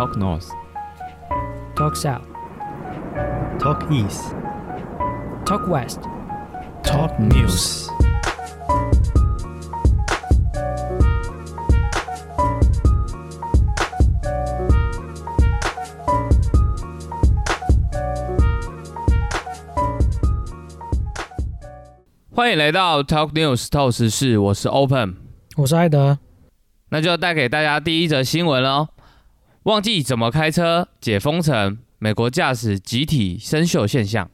Talk North, Talk South, Talk East, Talk West。Talk News。欢迎来到 Talk News 透时事，我是 Open。我是艾德。那就带给大家第一则新闻喽。忘记怎么开车，解封城，美国驾驶集体生锈现象。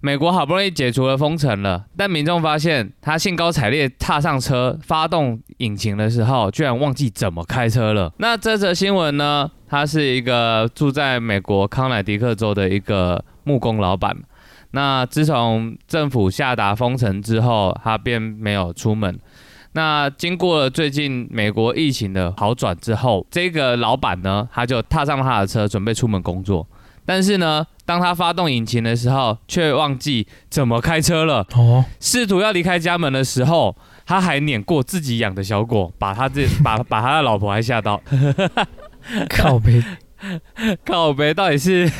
美国好不容易解除了封城了，但民众发现他兴高采烈踏上车，发动引擎的时候，居然忘记怎么开车了。那这则新闻呢？他是一个住在美国康乃狄克州的一个木工老板。那自从政府下达封城之后，他便没有出门。那经过了最近美国疫情的好转之后，这个老板呢，他就踏上了他的车，准备出门工作。但是呢，当他发动引擎的时候，却忘记怎么开车了。哦，试图要离开家门的时候，他还碾过自己养的小狗，把他这 把把他的老婆还吓到。靠背。靠背到底是？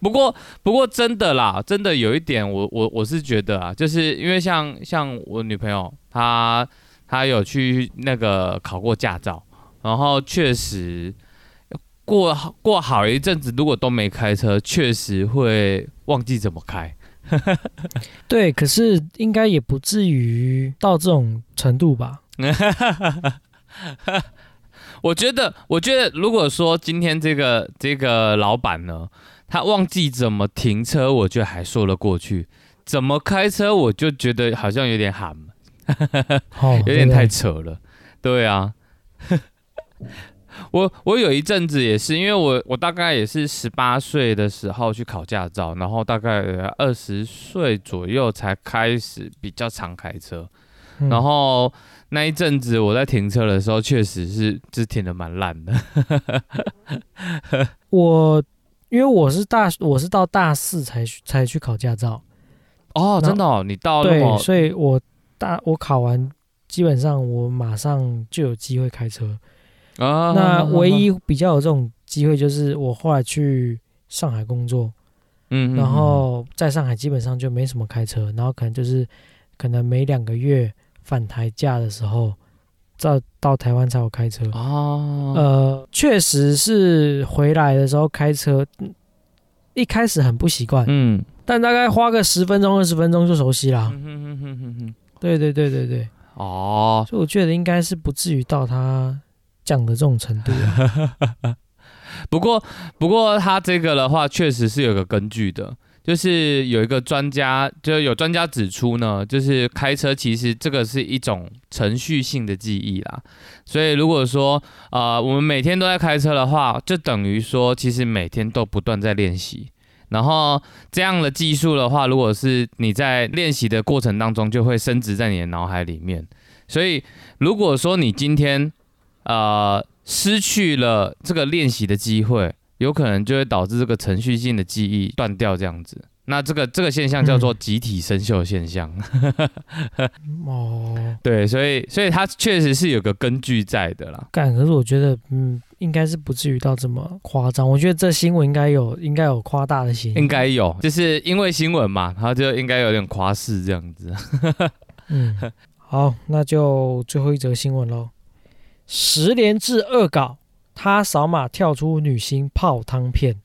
不过不过真的啦，真的有一点我，我我是觉得啊，就是因为像像我女朋友，她她有去那个考过驾照，然后确实过过好一阵子，如果都没开车，确实会忘记怎么开。对，可是应该也不至于到这种程度吧？我觉得，我觉得，如果说今天这个这个老板呢，他忘记怎么停车，我觉得还说得过去；怎么开车，我就觉得好像有点喊，哦，有点太扯了。对啊，我我有一阵子也是，因为我我大概也是十八岁的时候去考驾照，然后大概二十岁左右才开始比较常开车。嗯然后那一阵子我在停车的时候，确实是是停的蛮烂的。我因为我是大我是到大四才去才去考驾照，哦，真的哦，你到那对，么所以我大我考完，基本上我马上就有机会开车。啊那唯一比较有这种机会，就是我后来去上海工作，嗯然后在上海基本上就没什么开车，然后可能就是可能每两个月返台假的时候，到到台湾才有开车。哦，呃，确实是回来的时候开车，嗯一开始很不习惯，嗯，但大概花个十分钟、二十分钟就熟悉了。对对对对对，哦，所以我觉得应该是不至于到他讲的这种程度啊。不过不过他这个的话，确实是有个根据的。就是有一个专家，就有专家指出呢，就是开车其实这个是一种程序性的记忆啦。所以如果说呃我们每天都在开车的话，就等于说其实每天都不断在练习。然后这样的技术的话，如果是你在练习的过程当中，就会升值在你的脑海里面。所以如果说你今天呃失去了这个练习的机会，有可能就会导致这个程序性的记忆断掉，这样子。那这个这个现象叫做集体生锈现象。对，所以所以他确实是有个根据在的啦。干，可是我觉得，嗯，应该是不至于到这么夸张。我觉得这新闻应该有，应该有夸大的嫌疑。应该有，就是因为新闻嘛，他就应该有点夸饰这样子。嗯，好，那就最后一则新闻喽。十连制恶搞，他扫码跳出女星泡汤片。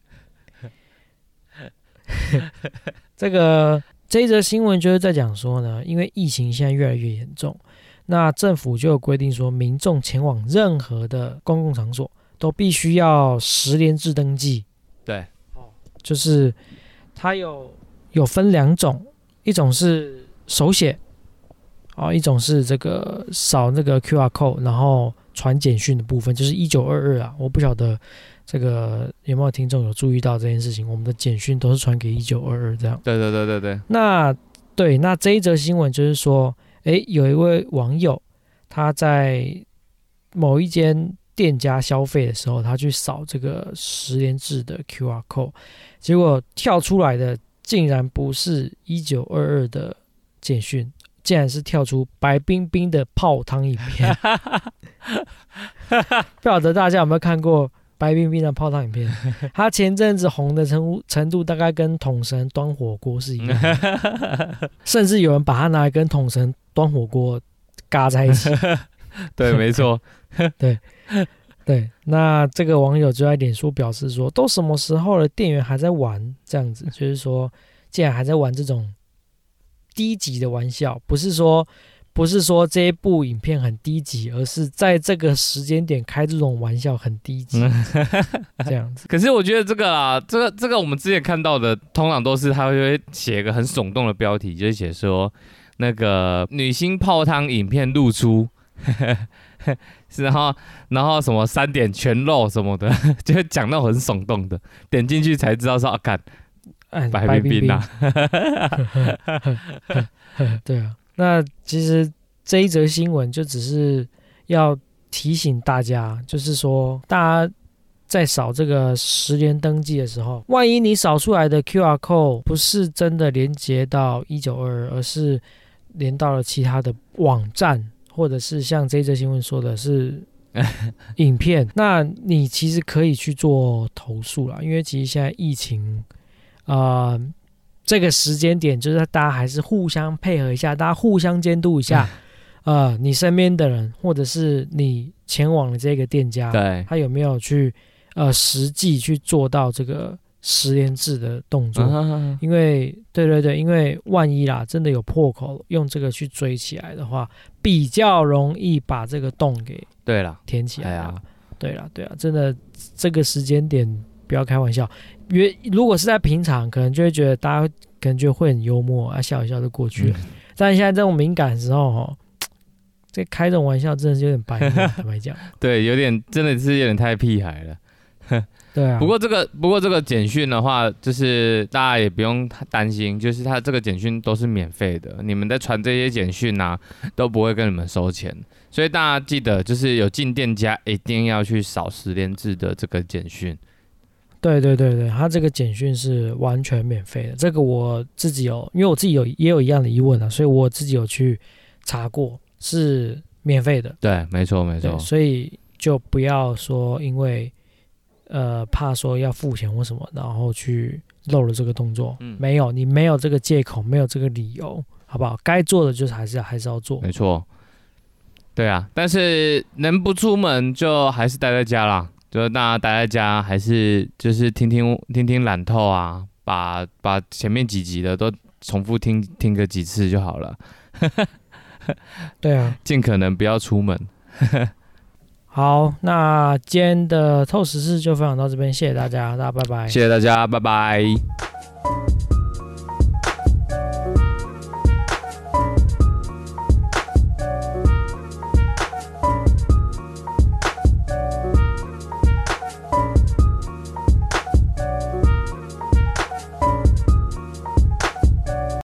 这个这一则新闻就是在讲说呢，因为疫情现在越来越严重，那政府就有规定说，民众前往任何的公共场所都必须要十连制登记。对，就是它有有分两种，一种是手写，啊，一种是这个扫那个 QR code，然后传简讯的部分，就是一九二二啊。我不晓得这个有没有听众有注意到这件事情，我们的简讯都是传给一九二二这样。对对对对对，那对，那这一则新闻就是说，诶，有一位网友他在某一间店家消费的时候，他去扫这个十连制的 QR code，结果跳出来的竟然不是一九二二的简讯，竟然是跳出白冰冰的泡汤影片。不晓得大家有没有看过白冰冰的泡汤影片，他前阵子红的程度程度大概跟桶神端火锅是一样的，甚至有人把他拿来跟桶神端火锅嘎在一起。对，没错，对对，那这个网友就在脸书表示说，都什么时候了，店员还在玩这样子，就是说，竟然还在玩这种低级的玩笑，不是说不是说这一部影片很低级，而是在这个时间点开这种玩笑很低级，这样子。可是我觉得这个啊，这个这个我们之前看到的，通常都是他会写一个很耸动的标题，就是写说那个女星泡汤影片露出，是 然后然后什么三点全露什么的，就讲到很耸动的，点进去才知道说啊，看哎，白冰冰啊，对啊，那其实这一则新闻就只是要提醒大家，就是说大家在扫这个十连登记的时候，万一你扫出来的 QR code 不是真的连接到一九二二，而是连到了其他的网站，或者是像这一则新闻说的是影片，那你其实可以去做投诉啦，因为其实现在疫情，呃，这个时间点就是大家还是互相配合一下，大家互相监督一下，呃，你身边的人或者是你前往的这个店家，对，他有没有去呃实际去做到这个十连制的动作？啊因为对对对，因为万一啦，真的有破口，用这个去追起来的话，比较容易把这个洞给对了，填起来啊。对了对了，真的这个时间点不要开玩笑。约如果是在平常，可能就会觉得大家可能就会很幽默啊，笑一笑就过去了。但现在这种敏感的时候，哦，这开这种玩笑真的是有点白目，坦白讲。对，有点真的是有点太屁孩了。对啊，不过这个不过这个简讯的话，就是大家也不用太担心，就是他这个简讯都是免费的，你们在传这些简讯啊，都不会跟你们收钱，所以大家记得就是有进店家一定要去扫十连制的这个简讯。对对对对，他这个简讯是完全免费的。这个我自己有，因为我自己有也有一样的疑问啊，所以我自己有去查过，是免费的。对，没错没，错，所以就不要说因为呃怕说要付钱或什么，然后去漏了这个动作。嗯没有，你没有这个借口，没有这个理由，好不好？该做的就是还是还是要做。没错。对啊，但是能不出门就还是待在家啦，就是大家待在家，还是就是听听听听懒透啊，把把前面几集的都重复听听个几次就好了。对啊，尽可能不要出门。好，那今天的透视事就分享到这边，谢谢大家，大家拜拜。谢谢大家，拜拜。